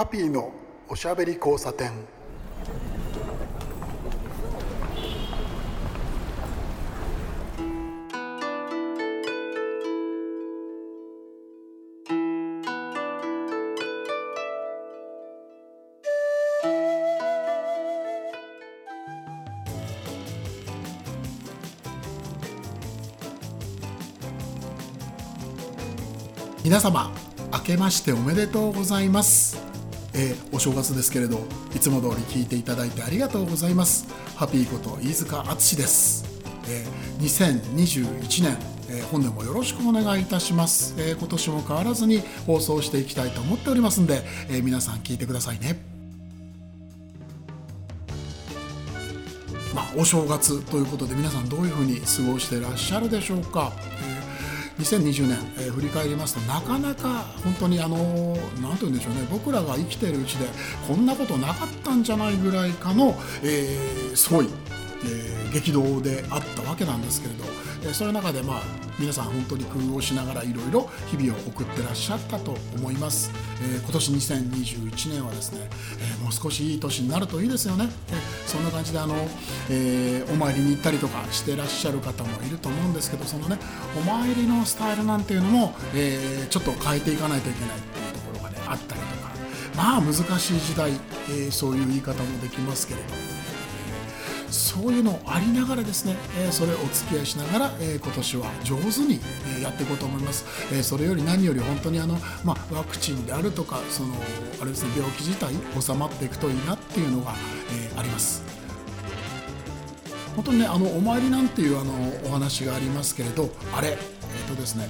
ハッピーのおしゃべり交差点。皆様明けましておめでとうございます、えーお正月ですけれどいつも通り聞いていただいてありがとうございます。ハッピーこと飯塚敦です、えー2021年、えー本年もよろしくお願いいたします、えー今年も変わらずに放送していきたいと思っておりますんで、えー皆さん聞いてくださいね。まあ、お正月ということで皆さんどういうふうに過ごしてらっしゃるでしょうか、えー2020年、えー振り返りますとなかなか本当にあの何て言うんでしょうね僕らが生きているうちでこんなことなかったんじゃないぐらいかの、えーすごい、えー激動であったわけなんですけれど、えーそういう中でまあ皆さん本当に工夫をしながらいろいろ日々を送ってらっしゃったと思います、えー今年2021年はですね、えもう少しいい年になるといいですよね、えーそんな感じであの、えお参りに行ったりとかしてらっしゃる方もいると思うんですけどそのねお参りのスタイルなんていうのも、えちょっと変えていかないといけないっていうところがねあったりとか。まあ難しい時代、えそういう言い方もできますけれども。そういうのありながらですね、えーそれをお付き合いしながら、えー今年は上手に、やっていこうと思います、えーそれより何より本当にあの、まあ、ワクチンであるとかそのあれです、ね、病気自体収まっていくといいなっていうのが、えーあります。本当にねあのお参りなんていうあのお話がありますけれどあれえっ、とですね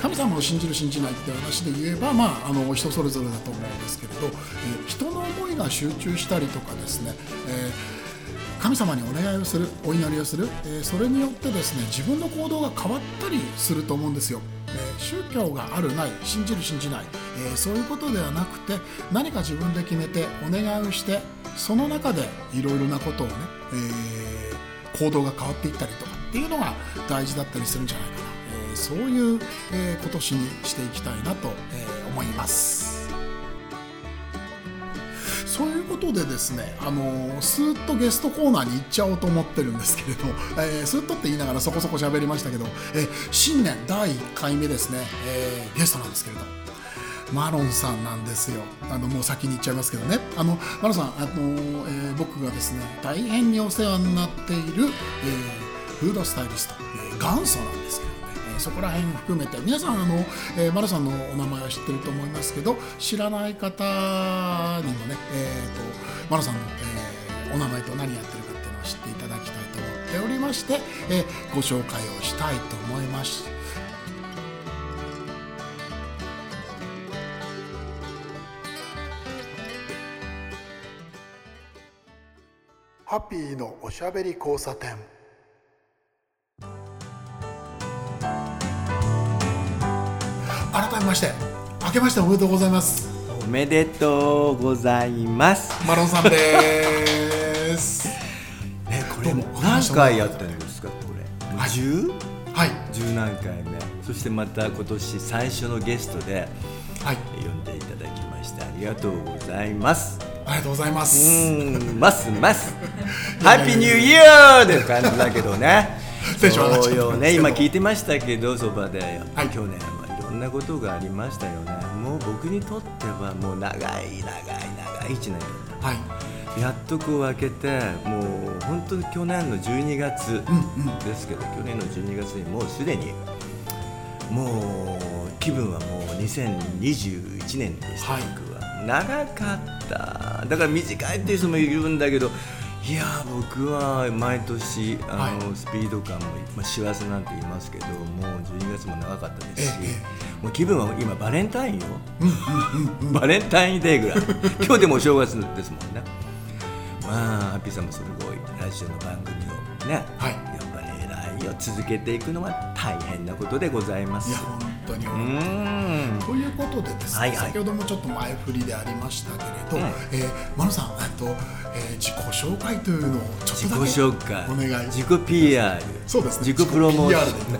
神様を信じる信じないって話で言えば、まあ、あの人それぞれだと思うんですけれど、えー人の思いが集中したりとかですね、えー神様にお願いをするお祈りをする、えそれによってですね自分の行動が変わったりすると思うんですよ、え宗教があるない信じる信じない、えそういうことではなくて何か自分で決めてお願いをしてその中でいろいろなことをね、えー行動が変わっていったりとかっていうのが大事だったりするんじゃないかな、えそういう、えー今年にしていきたいなと、え思います。そういうことでですね、あのースーッとゲストコーナーに行っちゃおうと思ってるんですけれど、えースーッとって言いながらそこそこ喋りましたけど、えー新年第1回目ですね、えーゲストなんですけれど、マロンさんなんですよ。あのもう先に言っちゃいますけどね。あのマロンさん、あのえー僕がですね大変にお世話になっている、えーフードスタイリスト、えー元祖なんですけど。そこら辺含めて皆さんあの、えーマロさんのお名前は知ってると思いますけど知らない方にもね、えー、とマロさんの、えーお名前と何やってるかっていうのを知っていただきたいと思っておりまして、えーご紹介をしたいと思います。ハッピーのおしゃべり交差点まして明けましておめでとうございます。おめでとうございます。マロンさんです。ね、これも何回やってるんですか、これ？はい。十、はい。十何回目。そしてまた今年最初のゲストではい。呼んでいただきましてありがとうございます。ありがとうございまうすますます。ハッピーニューイヤーって感じだけど。ね。そうよね、今聞いてましたけど、そばで、はい。去年はいろんなことがありましたよね。もう僕にとってはもう長い長い長い一年。だった。はい。やっとこう開けてもう本当に去年の12月うんうん。ですけど、去年の12月にもうすでにもう気分はもう2021年でした、はい。僕は。長かった。だから短いっていう人もいるんだけどいや僕は毎年あの、はい。スピード感も、まあ、師走なんて言いますけどもう12月も長かったですし、ええもう気分は今バレンタインよ、バレンタインデーぐらい。今日でもお正月ですもんね。まあハッピーさんもすごいラジオの番組をね、はい。やっぱり偉いよ。続けていくのは大変なことでございます当に。うーん。ということでですね、はいはい。先ほどもちょっと前振りでありましたけれど、うん。えーマロさんと、えー自己紹介というのをちょっ自己とだけ紹介。お願い自己 PR そうですね自己プロモーショ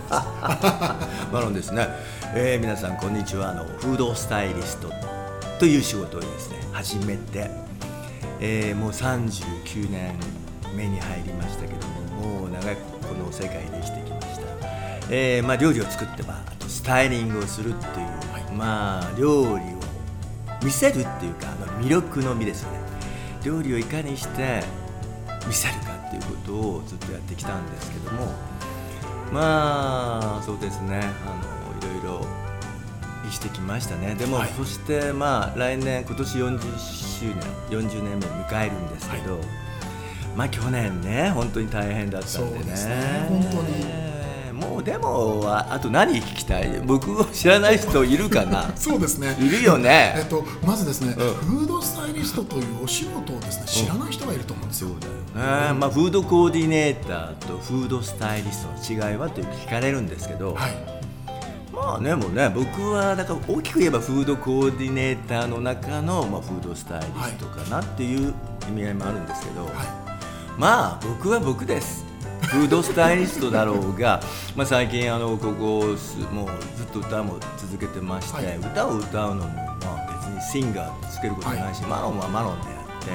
ン。マロンですね、えー皆さんこんにちは。あのフードスタイリストという仕事をですね始めて、えー、もう39年目に入りましたけどももう長くこの世界で生きてきました、えーまあ、料理を作ってばあとスタイリングをするっていう、はい、まあ料理を見せるっていうかあの魅力の美ですよね料理をいかにして見せるかっていうことをずっとやってきたんですけどもまあそうですねあのいろいろ生きてきましたねでも、はい、そしてまあ来年今年40周年40年目を迎えるんですけど、はい、まあ去年ね本当に大変だったんでね、ね、本当にもうでもあと何聞きたい？僕を知らない人いるかな？そうですね。いるよね、えっと、まずですね、うん、フードスタイリストというお仕事をですね知らない人がいると思うんですよ、そうだよね、まあ、フードコーディネーターとフードスタイリストの違いはという聞かれるんですけど、はい。まあねもね僕はだから大きく言えばフードコーディネーターの中の、まあ、フードスタイリストかなっていう意味合いもあるんですけど、はい、まあ僕は僕ですフードスタイリストだろうが、まあ、最近あのここもうずっと歌も続けてまして、はい、歌を歌うのも、まあ、別にシンガーつけることないし、はい、マロンはマロンであって、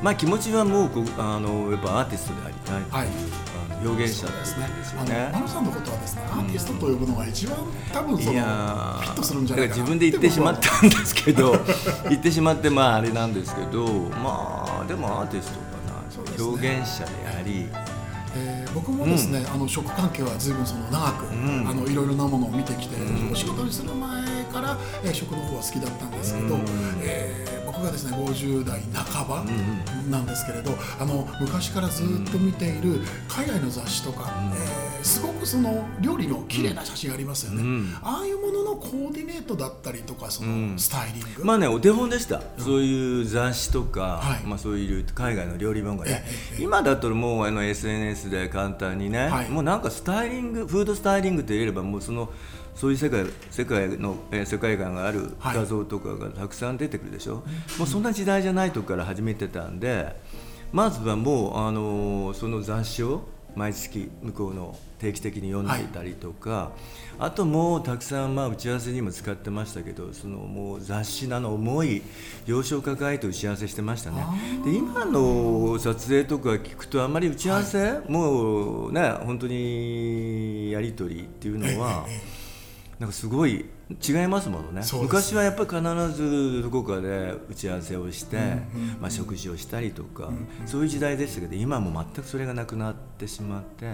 まあ、気持ちはもうこあのやっぱアーティストでありたいという、はい、あの表現者ですね。ですね。マロさんのことはですね、アーティストと呼ぶのが一番多分そのフィットするんじゃないかな自分で言ってしまったんですけど 言ってしまってまああれなんですけどまあでもアーティストかな、表現者であり。えー、僕もですね、うん、あの食関係は随分その長く、うん、あのいろいろなものを見てきて、うん、お仕事にする前から、えー、食の方は好きだったんですけど、うん、えー、僕がですね50代半ばなんですけれど、あの昔からずっと見ている海外の雑誌とか、えー、すごくその料理の綺麗な写真ありますよね、ああいうもののコーディネートだったりとかそのスタイリング、まあねお手本でした、そういう雑誌とか、はい、まあ、そういう海外の料理本がね、今だともうあの SNS で簡単にね、はい、もうなんかスタイリングフードスタイリングといえればもうそのそういう世界世界の、えー、世界観がある画像とかがたくさん出てくるでしょ、はい、もうそんな時代じゃないとこから始めてたんでまずはもう、あのー、その雑誌を毎月向こうの定期的に読んでいたりとか、はい、あともうたくさんまあ打ち合わせにも使ってましたけどそのもう雑誌の重い要所を抱えて打ち合わせしてましたね。で今の撮影とか聞くとあんまり打ち合わせ、はい、もうね本当にやり取りっていうのは。なんかすごい違いますものね。昔はやっぱり必ずどこかで打ち合わせをして、まあ、食事をしたりとか、そういう時代でしたけど今も全くそれがなくなってしまって。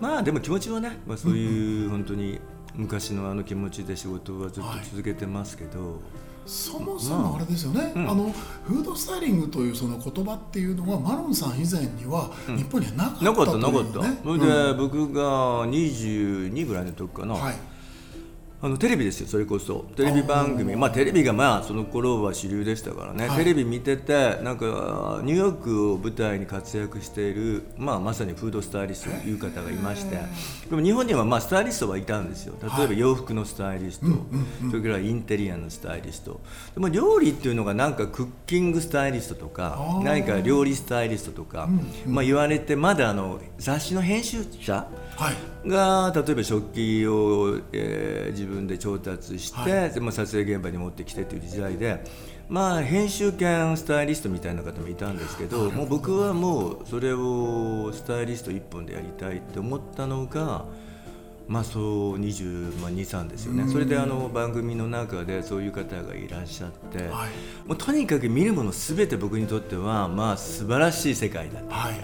まあでも気持ちはね、まあ、そういう本当に昔のあの気持ちで仕事はずっと続けてますけど。はいそもそもあ。れですよね、まあうん、あのフードスタイリングというその言葉っていうのはマロンさん以前には日本にはなかった、ね、なかったなかった。それで、僕が22ぐらいの時かな、はいあのテレビですよそれこそ。テレビ番組。まあテレビがまあその頃は主流でしたからね、はい、テレビ見ててなんかニューヨークを舞台に活躍している、まあ、まさにフードスタイリストとい。う方がいまして。でも日本にはまあスタイリストはいたんですよ。例えば洋服のスタイリスト、はい、それからインテリアのスタイリスト。でも料理っていうのがなんかクッキングスタイリストとか何か料理スタイリストとか、まあ、言われてまだあの雑誌の編集者が例えば食器を、えー、自分で調達して、はい、まあ、撮影現場に持ってきてという時代で、まあ、編集兼スタイリストみたいな方もいたんですけどもう僕はもうそれをスタイリスト一本でやりたいって思ったのが。まあそう22、まあ、3ですよね、それであの番組の中でそういう方がいらっしゃって、はい、もうとにかく見るものすべて僕にとってはまあ素晴らしい世界だった、はい、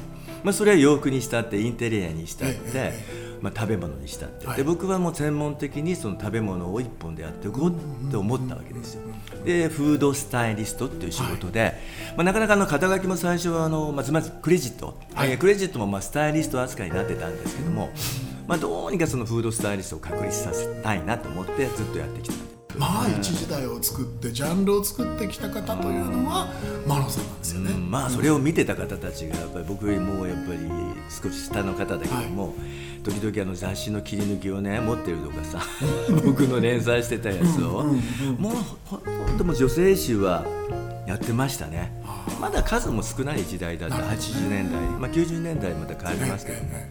まあ、それは洋服にしたってインテリアにしたって、まあ、食べ物にしたって、で僕はもう専門的にその食べ物を一本でやっていこうって思ったわけですよ。でフードスタイリストっていう仕事で、まあ、なかなかの肩書きも最初はあのまずまずクレジット、はい、クレジットもまあスタイリスト扱いになってたんですけども、まあ、どうにかそのフードスタイリストを確立させたいなと思ってずっとやってきた。まあ一時代を作ってジャンルを作ってきた方というのはマロさんなんですよね、まあそれを見てた方たちがやっぱり僕よりもやっぱり少し下の方だけども、はい、時々あの雑誌の切り抜きをね持ってるとかさ 僕の連載してたやつを、もうほんとも女性誌はやってましたね。まだ数も少ない時代だった80年代、まあ、90年代また変わりますけどね。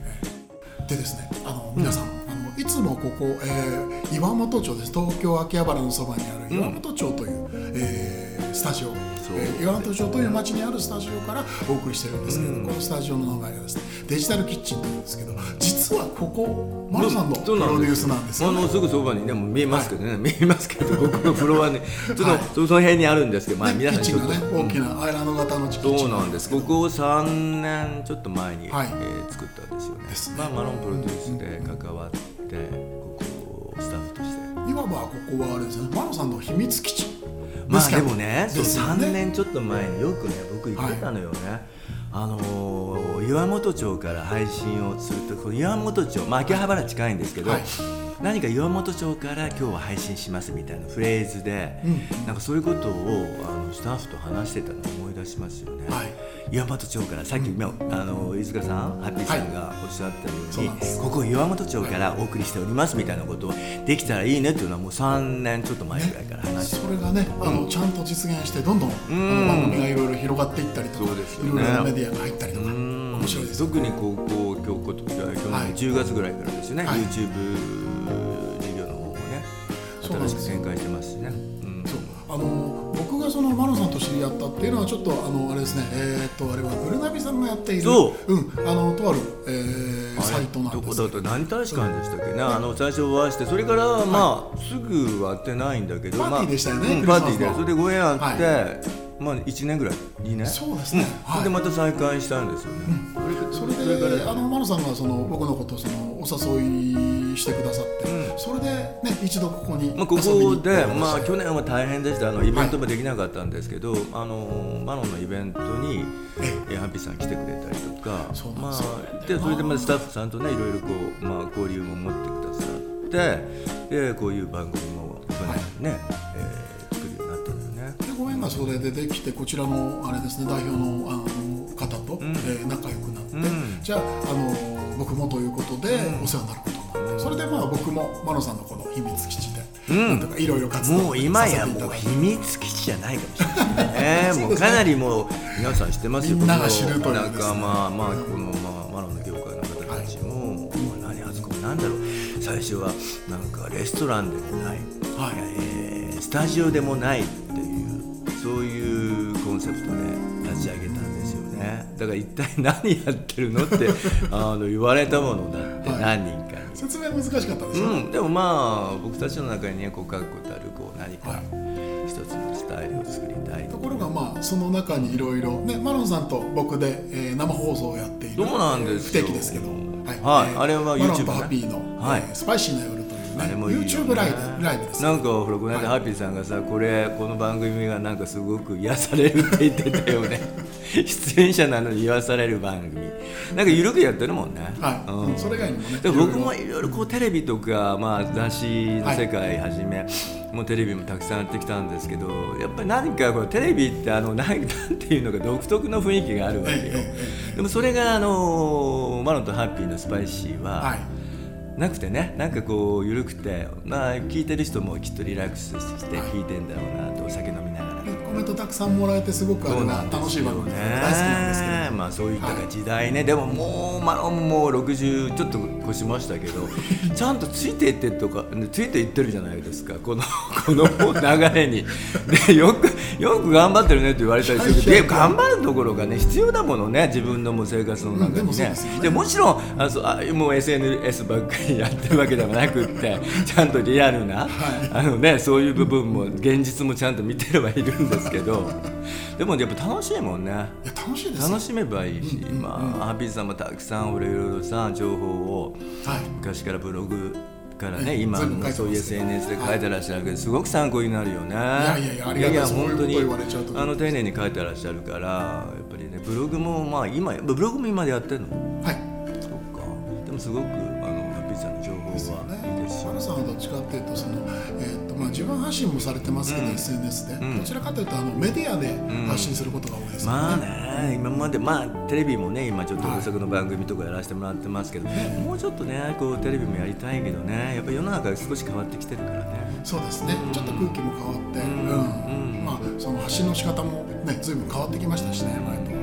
でですねあの皆さん、うんいつもここ、えー、岩本町です。東京秋葉原のそばにある岩本町という、うん、えー、スタジオ、えー、岩本町という町にあるスタジオからお送りしてるんですけど、うん、このスタジオの名前がですねデジタルキッチンというんですけど実はここマロさんのプロデュースなんですよ、ね、あのすぐそばにね見えますけどね、はい、見えますけどここのフロアにちょっと、はい、その辺にあるんですけど、まあ、皆さんちょっと、ね、大きなアイランド型のキッチン。そうなんです。ここを3年ちょっと前に、はい、えー、作ったんですよね。ね、まあ、マロンプロデュースで関わってここをスタッフとして。いわばここはあれですね。マロさんの秘密基地。まあでもねね。3年ちょっと前によくね僕言ってたのよね、はいあの岩本町から配信をするとこの岩本町、まあ、秋葉原近いんですけど、はい、何か岩本町から今日は配信しますみたいなフレーズで、うん、なんかそういうことをあのスタッフと話してたのを思い出しますよね。はい、岩本町からさっき、うん、あの飯塚さんハッピーさんがおっしゃったように、はい、ここ岩本町からお送りしておりますみたいなことをできたらいいねっていうのはもう3年ちょっと前ぐらいから話して、ね、それがねあのちゃんと実現してどんどん、あの番組がいろいろ広がっていったりとか、ね、いろいろメディアが入ったりとか。面白いです、ね、特にここ今日去年10月ぐらいからですよね、はい、YouTube 事業の方もね新しく展開してますしね。あの僕がそのマロさんと知り合ったっていうのはちょっとあのあれですね。えー、っとあれはグルナビさんがやっているそう、うん、あのとある、えー、サイトなんですど。こだと何大使館でしたっけ？ねあの最初お会いしてそれから、はい、まあすぐは会ってないんだけどパーティーでしたよね、まあうん、パーティーでそれでご縁あって、はい。まあ1年ぐらい2年？そうですね、うん、でまた再会したんですよね、うん、であのマロさんがその僕のことをそのお誘いしてくださって、うん、それでね一度ここにまあここでまあ去年は大変でした。あのイベントもできなかったんですけど、はい、あのマロンのイベントにえハッピーさん来てくれたりとかまあでそれでまあスタッフさんとねいろいろこうまあ交流も持ってくださってでこういう番組も去年ね、はい、えーご縁がそれでできてこちらのあれですね代表のあの方と、うん、えー、仲良くなじゃああの僕もということでお世話になることになって、それでまあ僕もマノさんのこの秘密基地で、いろいろ活動もう今やもう秘密基地じゃないかもしれないね。ね、もうかなりもう皆さん知ってますよ。みんなが知るという、ね、なんかまあまあこの、まあ、マロの業界の方たちも、はい、何あそこなんだろう。最初はなんかレストランでもない、はい。えー、スタジオでもないっていうそういうコンセプトで立ち上げただから一体何やってるのって あの言われたものだって何人かに、はい、説明難しかったですよ、うん、でもまあ僕たちの中にねこう確固たるこう何か一つのスタイルを作りたい、ところがまあその中にいろいろねマロンさんと僕で、えー、生放送をやっているそうなんです不定期ですけどはい、はい。えー、あれは YouTube、ね、マロンとハッピーの、はい、えー、スパイシーな夜あれもいい、ね、YouTube ライブライブですなんかほらこの間ハッピーさんがさ、これこの番組がなんかすごく癒されるって言ってたよね 出演者なのに癒される番組。なんか緩くやってるもんね。はい、うん、それ以外にもね。僕もいろいろ。こうテレビとか、まあ、雑誌の世界はじめ、はい、もうテレビもたくさんやってきたんですけどやっぱり何かこうテレビってあの なんていうのか独特の雰囲気があるわけよ、でもそれがあのマロンとハッピーのスパイシーは、はい。なくてねなんかこう緩くてまあ聞いてる人もきっとリラックスして聞いてんだろうなとお酒飲みながらコメントたくさんもらえてすごくあ楽しい番組で大好きなんですけど。まあそういった時代ね、はい、でももうマロンも60ちょっと越しましたけど ちゃんとついていってとかついていってるじゃないですか。この この流れに。でよくよく頑張ってるねって言われたりするけど頑張るところがね必要だものね自分のもう生活の中にね。うん、で、ね、もちろんあそあもう SNS ばっかりやってるわけではなくってちゃんとリアルな、はい、あのねそういう部分も現実もちゃんと見てればいるんですけどでもやっぱ楽しいもんね楽しいです楽しめばいいし、うんうんうん、まあハッピーさんもたくさんいろいろさ情報を、はい、昔からブログからね、今のそういう SNS で書いてらっしゃるけど、すごく参考になるよね。いやいやいや、ありがとういや本当にあの丁寧に書いてらっしゃるから、やっぱりね、ブログもまあ今ブログも今でやってるの？はい。そうか。でもすごくあのハッピーさんの情報はいいですし。マさんはどっちかっていうとそのえっ、とまあ自分発信もされてますけど、うん、SNS で、どちらかというとあのメディアで発信することが多いです、ね、まあね、今までまあテレビもね今ちょっと補足の番組とかやらせてもらってますけど、はい、もうちょっとねこうテレビもやりたいけどねやっぱ世の中が少し変わってきてるからね。そうですね。ちょっと空気も変わって、うん、まあその発信の仕方もね随分変わってきましたしね前と。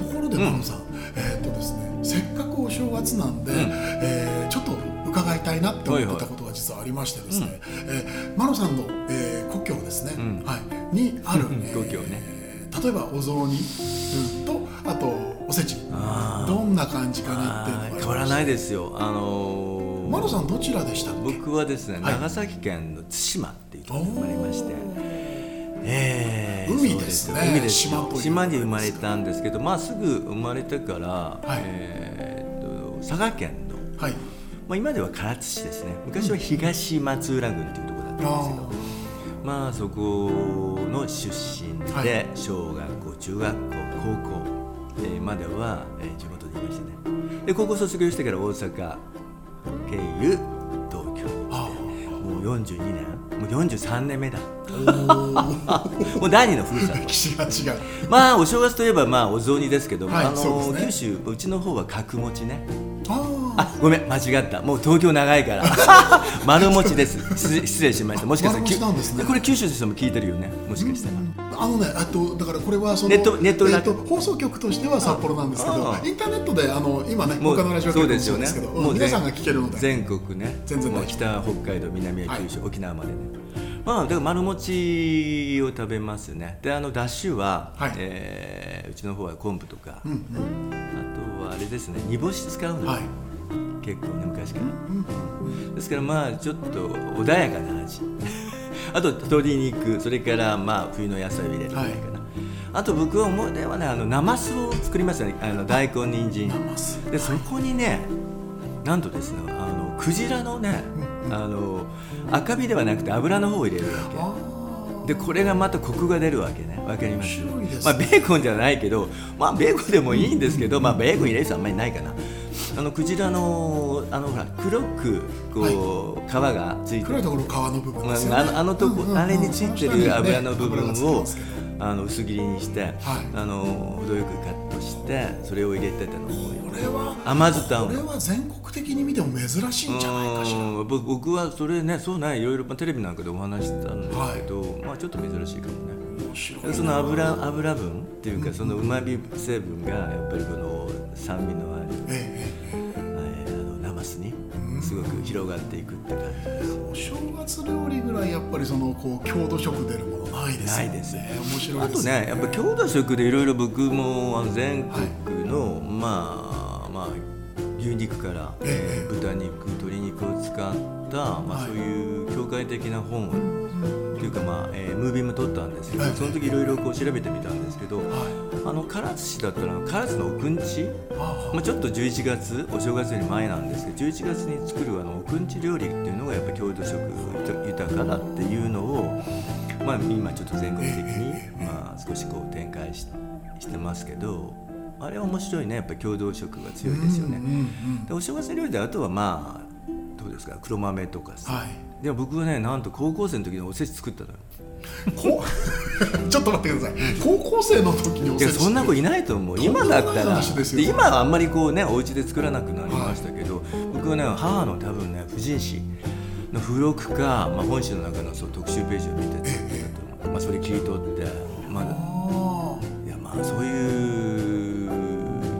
ところでマ野さん、えっとですねせっかくお正月なんで、うん、えー、ちょっと伺いたいなって思ったことが実はありましてですね、はいはい、えー、マロさんの、えー、故郷ですね、うん、はい、にある、故郷ね、えー、例えばお雑煮、うん、とあとおせち。どんな感じかなっていうのが変わらないですよ。あのー、マロさんどちらでした僕はですね、はい、長崎県の対馬っていうところに生まれまして。えー、海ですね。海です島島に生まれたんですけどまあすぐ生まれてから、はい、えー、と佐賀県の、はいまあ、今では唐津市ですね。昔は東松浦郡っていうところだったんですけど、うん、まあそこの出身で、はい、小学校中学校高校、えー、までは、えー、地元にいましたね。で高校卒業してから大阪経由東京。に来てもう42年。もう43年目だ。もう第二のふるさと。歴史が違う。まあお正月といえばまあお雑煮ですけど、はい、あの、ね、九州うちの方は角餅ね。あごめん間違った。もう東京長いから。丸餅です。失礼しました。もしかしたら、ね、これ九州の人も聞いてるよね。もしかしたら、あのねあとだからこれはそのネットネット、えー、と放送局としては札幌なんですけどインターネットであの今ね他のラジオ局もそうですけど、ね、皆さんが聞けるので。全国ね。全然北北海道南は九州、はい、沖縄までね。まあ、だから丸餅を食べますね。であのだしは、はい、えー、うちの方は昆布とか、うんうん、あとはあれですね。煮干し使うの、はい、結構ね昔から、うん、ですからまあちょっと穏やかな味。あと鶏肉それからまあ冬の野菜を入れるぐらいかな、はい、あと僕は思い出はねあのナマスを作りましたね。あの大根人参。でそこにねなんとですねあのクジラのね、うん、あの赤身ではなくて油の方を入れるわけ。でこれがまたコクが出るわけね。わかります、ね、まあ、ベーコンじゃないけど、まあ、ベーコンでもいいんですけど、まあ、ベーコン入れる人あんまりないかなあのクジラのあのほら黒くこう、はい、皮がついてる。黒いところ皮の部分、ね、あのあのとこ、うんうん、あれについてる油の部分を、あの薄切りにして、はい、あの程よくカットしてそれを入れてたのこれは甘酢たんこれは全国的に見ても珍しいんじゃないかしら。僕はそれねそうねいろいろテレビなんかでお話したんですけど、はい、まあちょっと珍しいかもね。その油油分っていうかそのうまみ成分がやっぱりこの酸味のある、ええええ、あのナマスにすごく広がっていくって感じです、お正月料理ぐらいやっぱりそのこう郷土色出るものないですよね。ないですね。面白いです、ね、あとねやっぱ郷土色でいろいろ僕も全国の、はい、まあまあ牛肉から、えー、豚肉鶏肉を使った、まあ、そういう教会的な本をっていうか、まあえー、ムービーも撮ったんですけど、はい、その時いろいろこう調べてみたんですけど、はい、あの唐津市だったら唐津の奥んち、まあ、ちょっと11月お正月より前なんですけど11月に作るあの奥んち料理っていうのがやっぱ郷土色豊かだっていうのを、まあ、今ちょっと全国的に、まあ、少しこう展開ししてますけど。あれは面白いねやっぱり郷土色が強いですよね。でお正月料理であとはまあどうですか黒豆とかさ、はいでも僕はねなんと高校生の時におせち作ったのよ。こ ちょっと待ってください。高校生の時におせちそんな子いないと思う。今だったら。今はあんまりこうねお家で作らなくなりましたけど、はい、僕はね母の多分ね婦人誌の付録か、まあ、本誌の中のそう特集ページを見てたまあ、それ切り取ってまあいやまあそういう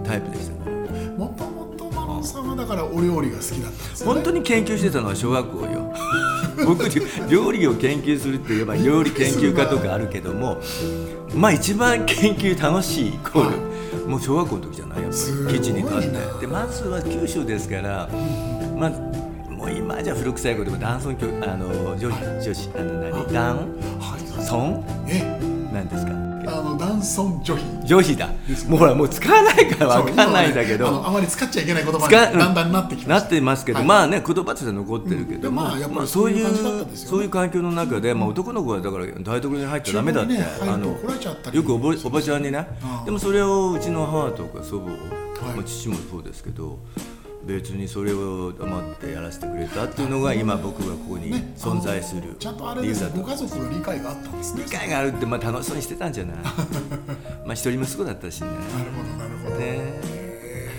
タイプでしたね。もともとマロさんはだからお料理が好きだったんですね。本当に研究してたのは小学校よ 僕料理を研究するって言えば料理研究家とかあるけどもまあ一番研究楽しいイコールもう小学校の時じゃないやっぱり基地に立って。でまずは九州ですからまあもう今じゃ古臭いことでも男尊教あの女子女子あの何男尊？なんですか？男尊女卑女卑だ、もうほらもう使わないからわかんないんだけど、ね、あまり使っちゃいけない言葉にだんだんなってきまなってますけど、はい、まあね言葉として残ってるけど、うん、まあやっぱりそういうそういう環境の中で、まあ、男の子はだから台所に入っちゃダメだって、ね、あのよくおばおばちゃんにね。でもそれをうちの母とか祖母、はい、まあ、父もそうですけど別にそれを黙ってやらせてくれたっていうのが今僕がここに存在する、ね、ちゃんとあれです。ご家族の理解があったんですね。理解があるってまあ楽しそうにしてたんじゃない？まあ一人息子だったしね。なるほどなるほど。ね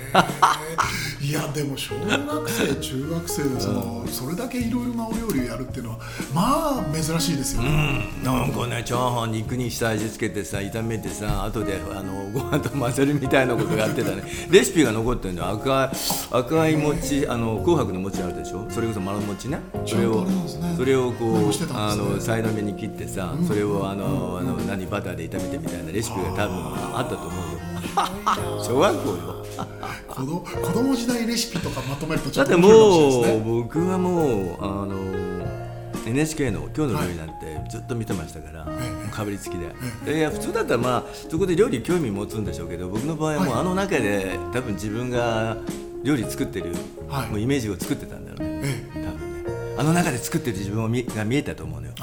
いやでも小学生中学生でその、それだけいろいろなお料理をやるっていうのはまあ珍しいですよね、うん、なんかねチャーハン肉に下味付けてさ炒めてさ後であのご飯と混ぜるみたいなことやってたね。レシピが残ってるの赤い赤い餅あの紅白の餅あるでしょ？それこそ丸餅ね。それを、ね、それをこう、ね、あのさいの目に切ってさ、うん、それをあの、あの何バターで炒めてみたいなレシピが多分あったと思う。よ 小学校よ。子供子供時代レシピとかまとめるとちょっと面白いですね。僕はもうあの NHK の「今日の料理」なんてずっと見てましたから、はい、かぶりつきで、えいや普通だったらまあそこで料理興味持つんでしょうけど僕の場合はもうあの中で多分自分が料理作ってる、はい、もうイメージを作ってたんだろうね、多分ね。あの中で作ってる自分を見が見えたと思うのよ。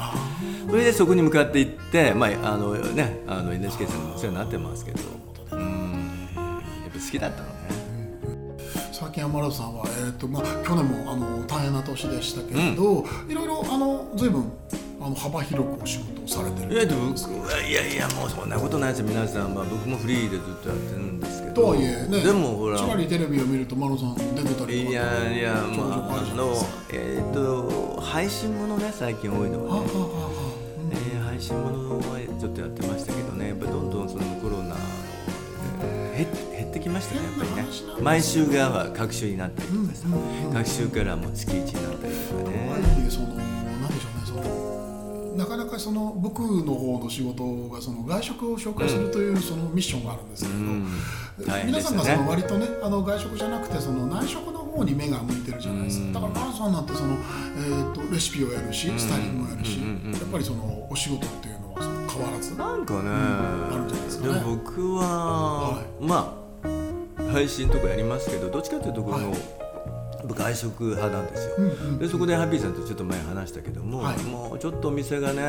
それでそこに向かっていってまああのねあの NHK さんもお世話になってますけど好きだったの最近山田さんは、えーとまあ、去年もあの大変な年でしたけれど、うん、いろいろあの随分あの幅広くお仕事をされてるいや僕はいやいやもうそんなことないです皆さん、まあ、僕もフリーでずっとやってるんですけど。とはいえねでもほら。ちらりテレビを見るとマロさん出てたりいやいやまああのえっ、ー、と配信ものね最近多いのはね。えー、配信ものはちょっとやってましたけどね。やっぱどんどんそのコロナ減ってきましたねやっぱりね。毎週が各週になったりとかさ、各週からもう月1になったりとかね。そのなんでしょうねそのなかなかその僕の方の仕事がその外食を紹介するというそのミッションがあるんですけど、うん。皆さんがその割とねあの外食じゃなくてその内食の方に目が向いてるじゃないですか、だからマラさんなんてその、えーと、レシピをやるしスタイリングもやるし、やっぱりそのお仕事っていうのはその変わらずなんかね、あるんじゃないですかね。僕は、はい、まあ配信とかやりますけどどっちかというところの、外食派なんですよ、うんうん、でそこでハッピーさんとちょっと前話したけども、はい、もうちょっとお店がね、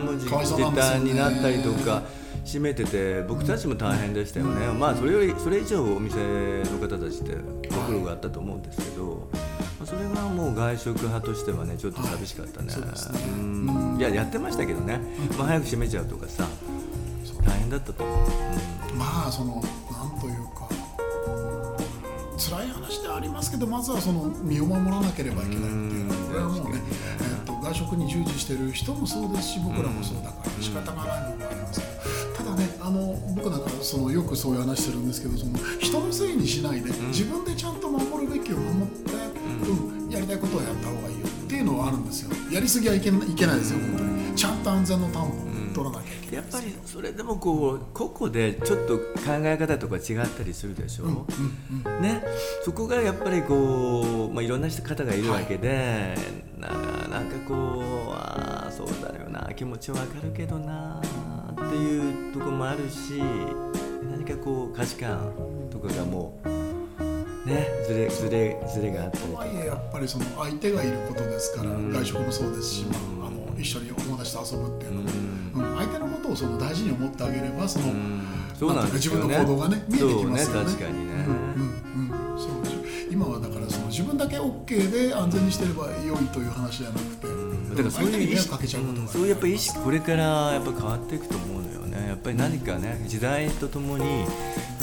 うん、もう時短になったりとか閉めてて僕たちも大変でしたよね、うん、まあそれよりそれ以上お店の方たちってご苦労があったと思うんですけど、まあ、それがもう外食派としてはねちょっと寂しかったね。はい。ね、いややってましたけどね、まあ、早く閉めちゃうとかさ大変だったと思う、うん、まあその辛い話ではありますけどまずはその身を守らなければいけないっていうのはこれはもうね、えーと、外食に従事してる人もそうですし僕らもそうだから仕方がない部分はあります。けどただねあの僕なんかそのよくそういう話するんですけどその人のせいにしないで、自分でちゃんと守るべきを守って、うん、やりたいことをやった方がいいよっていうのはあるんですよ。やりすぎはいけいけないですよ本当に。ちゃんと安全の担保取らなきゃいけない、やっぱりそれでもこう個々でちょっと考え方とか違ったりするでしょ、うんうんうん、ね？そこがやっぱりこう、まあ、いろんな方がいるわけで、はい、ななんかこうああそうだよな気持ちわかるけどなっていうとこもあるし何かこう価値観とかがもうねずれずれずれがあったりとはいえやっぱりその相手がいることですから、外食もそうですし、まあ、あの一緒にお友達と遊ぶっていうのは、うん、相手のことをその大事に思ってあげればその、そうなんね、自分の行動がね見えてきますよね。ね確かにね、うんうんうん、そう今はだからその自分だけ OK で安全にしてれば良いという話じゃなくて、だからそういう意識かけちゃうことが、そういうやっぱ意識これからやっぱ変わっていくと思うのよね。やっぱり何かね時代とともに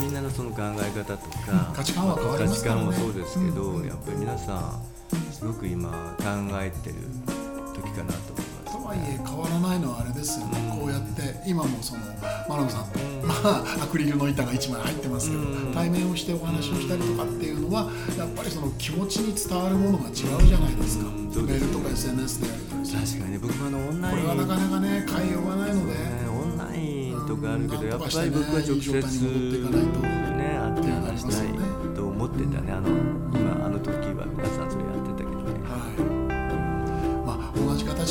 みんなのその考え方とか、価値観は変わりますね。価値観もそうですけど、やっぱり皆さんすごく今考えてる時かないえ変わらないのはあれですよね、うん、こうやって今もそのマラムさんと、うん、まあアクリルの板が1枚入ってますけど、うん、対面をしてお話をしたりとかっていうのはやっぱりその気持ちに伝わるものが違うじゃないですか、メールとか SNS でやり取り確かに僕もあのオンラインこれはなかなかね変えようがないので、ね、オンラインとかあるけど、やっぱり僕は直接ね会って話したいと思ってたねあの今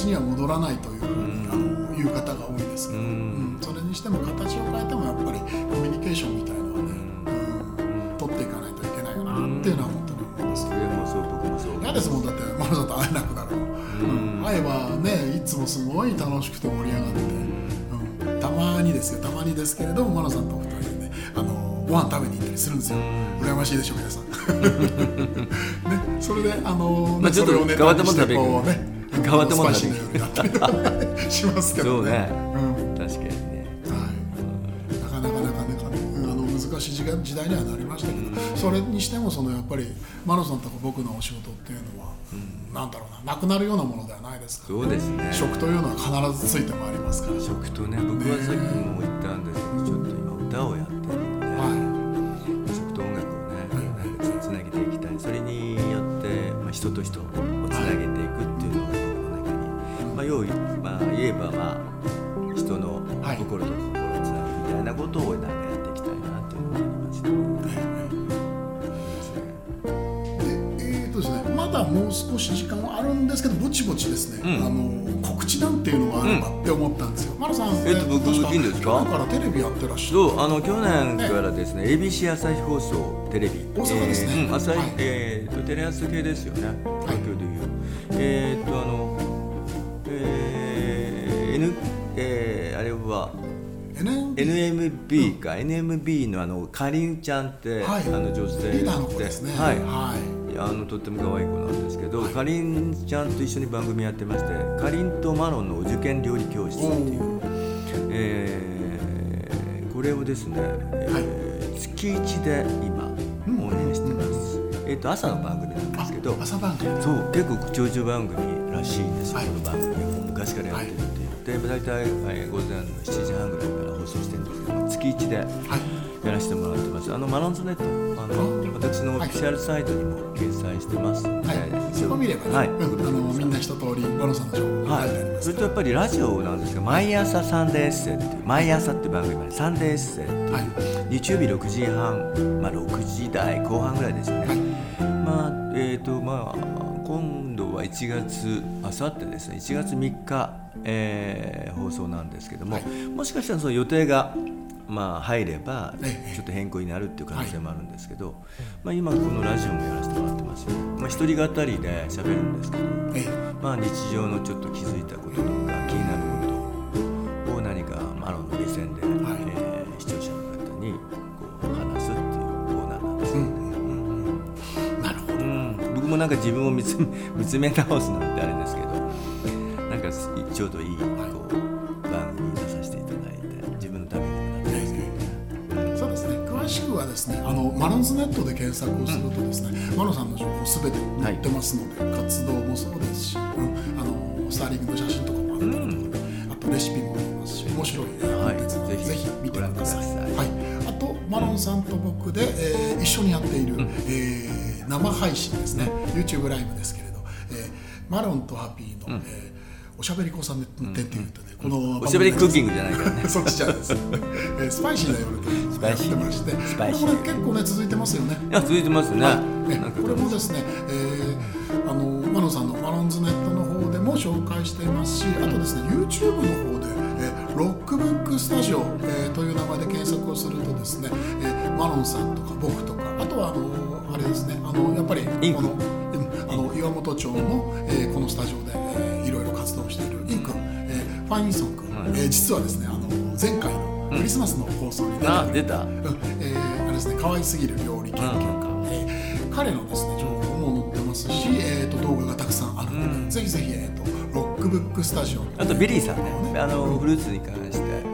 には戻らないというふうに、あのいう方が多いですけど、うん。それにしても形を変えてもやっぱりコミュニケーションみたいなのはね、うん。取っていかないといけないかなっていうのは本当に思いますけど、もそう僕もそう嫌ですもんだってマルさんと会えなくなるう。ん。会えばねいつもすごい楽しくて盛り上がって、うん、たまにですよ。たまにですけれどもマルさんとお二人でねあのご飯食べに行ったりするんですよ。羨ましいでしょ皆さん。ね。それであの、まあ、ちょっと変わったもの食べるね変わったもの食べるし。ますけどね、うん、確かにね、はい、なかなかなかなか、ね、あの難難しい時代にはなりましたけど、うん、それにしてもそのやっぱりマロさんとか僕のお仕事っていうのは、うん、なんだろうななくなるようなものではないですか。ら、そうですね。食というのは必ずついてまいりますから。食とね僕はさっきも言ったんですけど、ちょっと今歌をやってだもう少し時間はあるんですけどぼちぼちですね、うん、あの告知なんていうのがあればって思ったんですよ、うん、マルさん、えっと、僕いいんですか？去年からテレビやってらっしゃるあの去年からですね、ABC 朝日放送テレビ。大阪ですね、えー、朝日、はい、えーと、テレ朝系ですよね東京でいう、えー、っとあのえー、N えー、あれは NMB か、うん、NMB のあのかりんちゃんって、はい、あの女性リーダーの子ですね。はい、はい、あのとっても可愛い子なんですけど、はい、かりんちゃんと一緒に番組やってまして「かりんとマロンのお受験料理教室」っていう、えー、これをですね、えー、月1で今してます、うん、えっ、ー、と朝の番組なんですけど朝番組。そう結構長寿番組らしいんですよ、この番組は昔からやってるっていうで大体、えー、午前の7時半ぐらいから放送してるんですけど月1でやらせてもらってます、あのマロンズネットあの私のオフィシャルサイトにも掲載してます。ので、はい、そこ見ればね、はい、あのみんな一通りマロンさんの情報が書いてあります、それとやっぱりラジオなんですが毎朝サンデーエッセイっていう毎朝って番組までサンデーエッセイっていう、はい、日曜日6時半、まあ、6時台後半ぐらいですよね、はい、まあえっ、ー、とまあ1月あさってですね1月3日えー、放送なんですけども、はい、もしかしたらその予定が、まあ、入ればちょっと変更になるっていう可能性もあるんですけど、はい、まあ、今このラジオもやらせてもらってますよ、まあ、一人語りで喋るんですけど、まあ、日常のちょっと気づいたこととか気になることを何かマロンの目線で、もなんか自分を見つめ直すなんてあれですけどちょうどいいこう番組に出させていただいて自分のためにもなってますけど、そうですね詳しくはですねあのマロンズネットで検索をするとですね、うん、マロンさんの情報すべて載ってますので、はい、活動もそうですし、うん、あのスターリングの写真とかもあったりとか、うん、あとレシピもありますし面白いコンテンツなので、ぜひ見てください。はい、あとマロンさんと僕で、えー、一緒にやっている、うん、えー、生配信ですね。YouTube ライブですけれど、えー、マロンとはぴいの、うん、えーおしゃべり子さんで点っていうとね、このおしゃべりクッキングじゃないからね。そっちじゃないです、えスパイシーな夜というのをやってましてスパイシー。これ結構ね続いてますよね。いや続いてますね、これもですね、えー、あのマロンさんのマロンズネットの方でも紹介していますしあとですね YouTube の方で、えー、ロックブックスタジオ、えー、という名前で検索をするとですね、えー、マロンさんとか僕とかあとはあのあれですね。あのやっぱりこのあの岩本町の、えー、このスタジオで、えー、いろいろ活動しているイン君、えー、ファインソン君、はい、えー、実はですねあの前回のクリスマスの放送に出た、うんえー、あれですね可愛すぎる料理研究家、うん、えー、彼のですね情報も載ってますし、えーと、動画がたくさんあるので、うん、ぜひぜひ、えーと、ロックブックスタジオあとビリーさんね。あの、フルーツに関して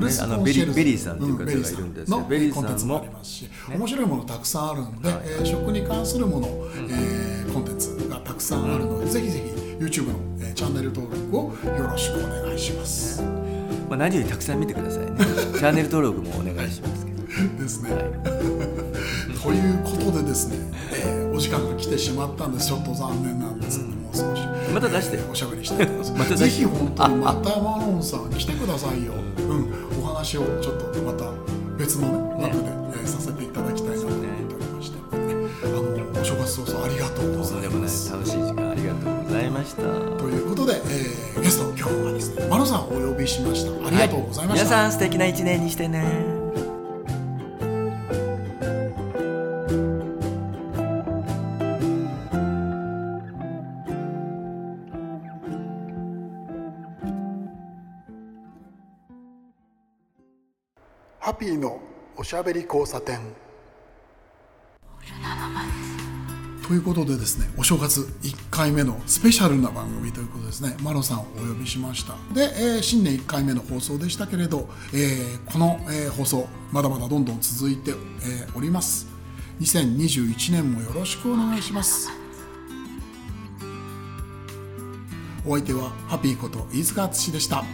ね、はい、あのベリベリーさんという方がいるんですけど、ベリーさん。もありますし、ね、面白いものたくさんあるんで、はい、えー、食に関するもの、うん、えー、コンテンツがたくさんあるので、うん、ぜひぜひ YouTube の、えー、チャンネル登録をよろしくお願いします、ね、まあ、何よりたくさん見てくださいね。チャンネル登録もお願いしますけど。ですね、はい、ということでですね、えー、お時間が来てしまったんですちょっと残念なんですけども、うん、少しまた出して、えー、おしゃべりしたいと思います。またぜひ本当にまたマロンさん来てくださいよ、うん、お話をちょっとまた別のね枠で、ねえー、させていただきたいなと思っておりまして、ね、あのお正月早々ありがとうございます。楽しい時間ありがとうございました。ということで、えー、ゲスト今日はですねマロさんをお呼びしました。ありがとうございました。はい、皆さん素敵な一年にしてね。ピーのおしゃべり交差点。ということでですねお正月1回目のスペシャルな番組ということですね。マロさんをお呼びしました。で、えー、新年1回目の放送でしたけれど、えー、この、えー、放送まだまだどんどん続いて、えー、おります。2021年もよろしくお願いします。お相手はハッピーこと飯塚敦でした。